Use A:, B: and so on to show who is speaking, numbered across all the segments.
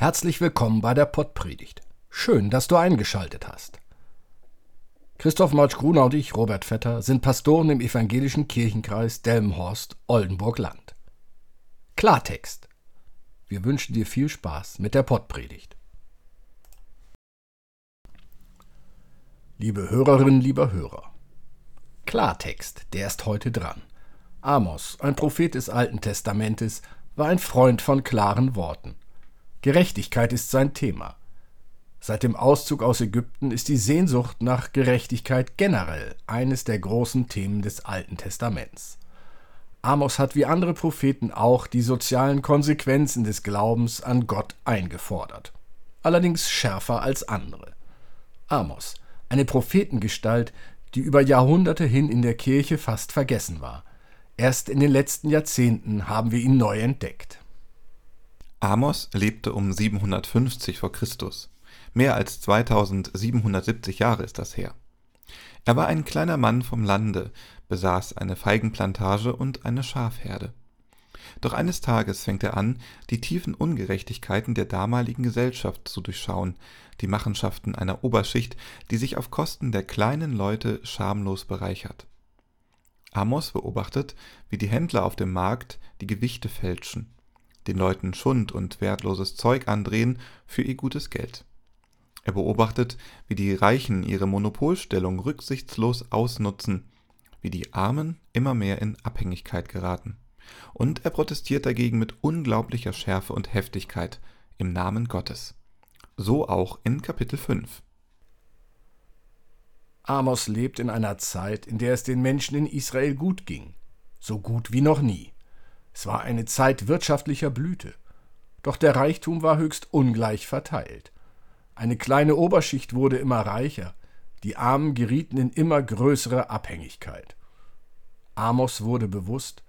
A: Herzlich willkommen bei der Pottpredigt. Schön, dass du eingeschaltet hast. Christoph Marsch-Gruner und ich, Robert Vetter, sind Pastoren im evangelischen Kirchenkreis Delmenhorst-Oldenburg-Land. Klartext. Wir wünschen dir viel Spaß mit der Pottpredigt. Liebe Hörerinnen, lieber Hörer. Klartext, der ist heute dran. Amos, ein Prophet des Alten Testamentes, war ein Freund von klaren Worten. Gerechtigkeit ist sein Thema. Seit dem Auszug aus Ägypten ist die Sehnsucht nach Gerechtigkeit generell eines der großen Themen des Alten Testaments. Amos hat wie andere Propheten auch die sozialen Konsequenzen des Glaubens an Gott eingefordert. Allerdings schärfer als andere. Amos, eine Prophetengestalt, die über Jahrhunderte hin in der Kirche fast vergessen war. Erst in den letzten Jahrzehnten haben wir ihn neu entdeckt.
B: Amos lebte um 750 vor Christus. Mehr als 2770 Jahre ist das her. Er war ein kleiner Mann vom Lande, besaß eine Feigenplantage und eine Schafherde. Doch eines Tages fängt er an, die tiefen Ungerechtigkeiten der damaligen Gesellschaft zu durchschauen, die Machenschaften einer Oberschicht, die sich auf Kosten der kleinen Leute schamlos bereichert. Amos beobachtet, wie die Händler auf dem Markt die Gewichte fälschen den Leuten Schund und wertloses Zeug andrehen für ihr gutes Geld. Er beobachtet, wie die Reichen ihre Monopolstellung rücksichtslos ausnutzen, wie die Armen immer mehr in Abhängigkeit geraten. Und er protestiert dagegen mit unglaublicher Schärfe und Heftigkeit im Namen Gottes. So auch in Kapitel 5.
A: Amos lebt in einer Zeit, in der es den Menschen in Israel gut ging, so gut wie noch nie. Es war eine Zeit wirtschaftlicher Blüte. Doch der Reichtum war höchst ungleich verteilt. Eine kleine Oberschicht wurde immer reicher, die Armen gerieten in immer größere Abhängigkeit. Amos wurde bewusst,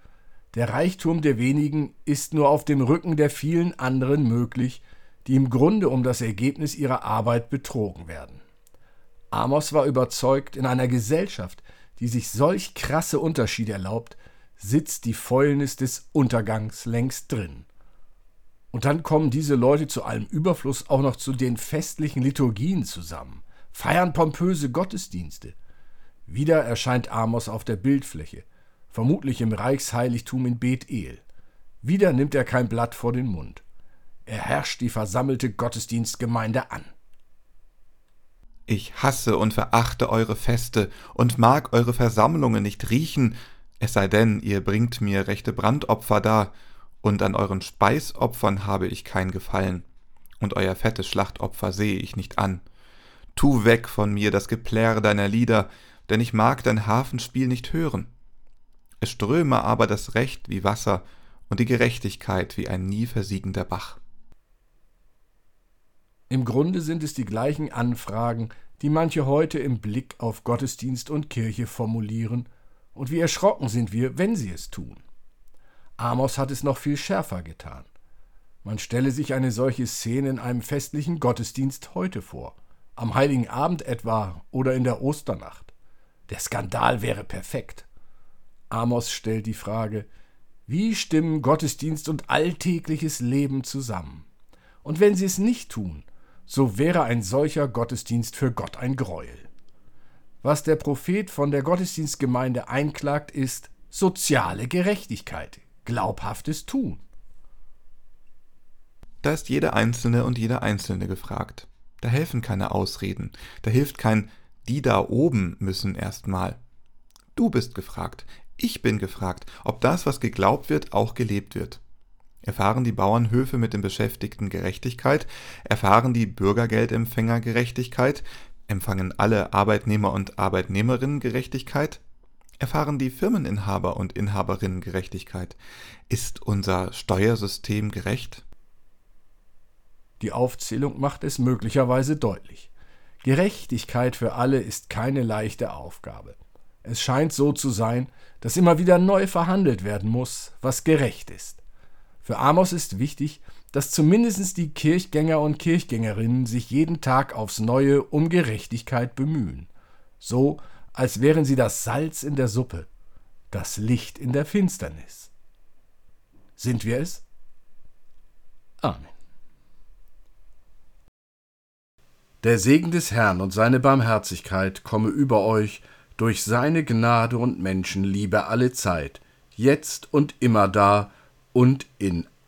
A: der Reichtum der wenigen ist nur auf dem Rücken der vielen anderen möglich, die im Grunde um das Ergebnis ihrer Arbeit betrogen werden. Amos war überzeugt, in einer Gesellschaft, die sich solch krasse Unterschiede erlaubt, sitzt die Fäulnis des Untergangs längst drin. Und dann kommen diese Leute zu allem Überfluss auch noch zu den festlichen Liturgien zusammen, feiern pompöse Gottesdienste. Wieder erscheint Amos auf der Bildfläche, vermutlich im Reichsheiligtum in Bethel. Wieder nimmt er kein Blatt vor den Mund. Er herrscht die versammelte Gottesdienstgemeinde an.
B: Ich hasse und verachte eure Feste und mag eure Versammlungen nicht riechen, es sei denn, ihr bringt mir rechte Brandopfer dar, und an euren Speisopfern habe ich kein Gefallen, und euer fettes Schlachtopfer sehe ich nicht an. Tu weg von mir das Geplärr deiner Lieder, denn ich mag dein Hafenspiel nicht hören. Es ströme aber das Recht wie Wasser und die Gerechtigkeit wie ein nie versiegender Bach.
A: Im Grunde sind es die gleichen Anfragen, die manche heute im Blick auf Gottesdienst und Kirche formulieren und wie erschrocken sind wir, wenn sie es tun. Amos hat es noch viel schärfer getan. Man stelle sich eine solche Szene in einem festlichen Gottesdienst heute vor, am heiligen Abend etwa oder in der Osternacht. Der Skandal wäre perfekt. Amos stellt die Frage, wie stimmen Gottesdienst und alltägliches Leben zusammen? Und wenn sie es nicht tun, so wäre ein solcher Gottesdienst für Gott ein Greuel. Was der Prophet von der Gottesdienstgemeinde einklagt, ist soziale Gerechtigkeit, glaubhaftes Tun.
B: Da ist jeder Einzelne und jeder Einzelne gefragt. Da helfen keine Ausreden, da hilft kein die da oben müssen erstmal. Du bist gefragt, ich bin gefragt, ob das, was geglaubt wird, auch gelebt wird. Erfahren die Bauernhöfe mit den Beschäftigten Gerechtigkeit? Erfahren die Bürgergeldempfänger Gerechtigkeit? Empfangen alle Arbeitnehmer und Arbeitnehmerinnen Gerechtigkeit? Erfahren die Firmeninhaber und Inhaberinnen Gerechtigkeit? Ist unser Steuersystem gerecht?
A: Die Aufzählung macht es möglicherweise deutlich. Gerechtigkeit für alle ist keine leichte Aufgabe. Es scheint so zu sein, dass immer wieder neu verhandelt werden muss, was gerecht ist. Für Amos ist wichtig, dass zumindest die Kirchgänger und Kirchgängerinnen sich jeden Tag aufs Neue um Gerechtigkeit bemühen, so als wären sie das Salz in der Suppe, das Licht in der Finsternis. Sind wir es? Amen. Der Segen des Herrn und seine Barmherzigkeit komme über euch durch seine Gnade und Menschenliebe alle Zeit, jetzt und immer da und in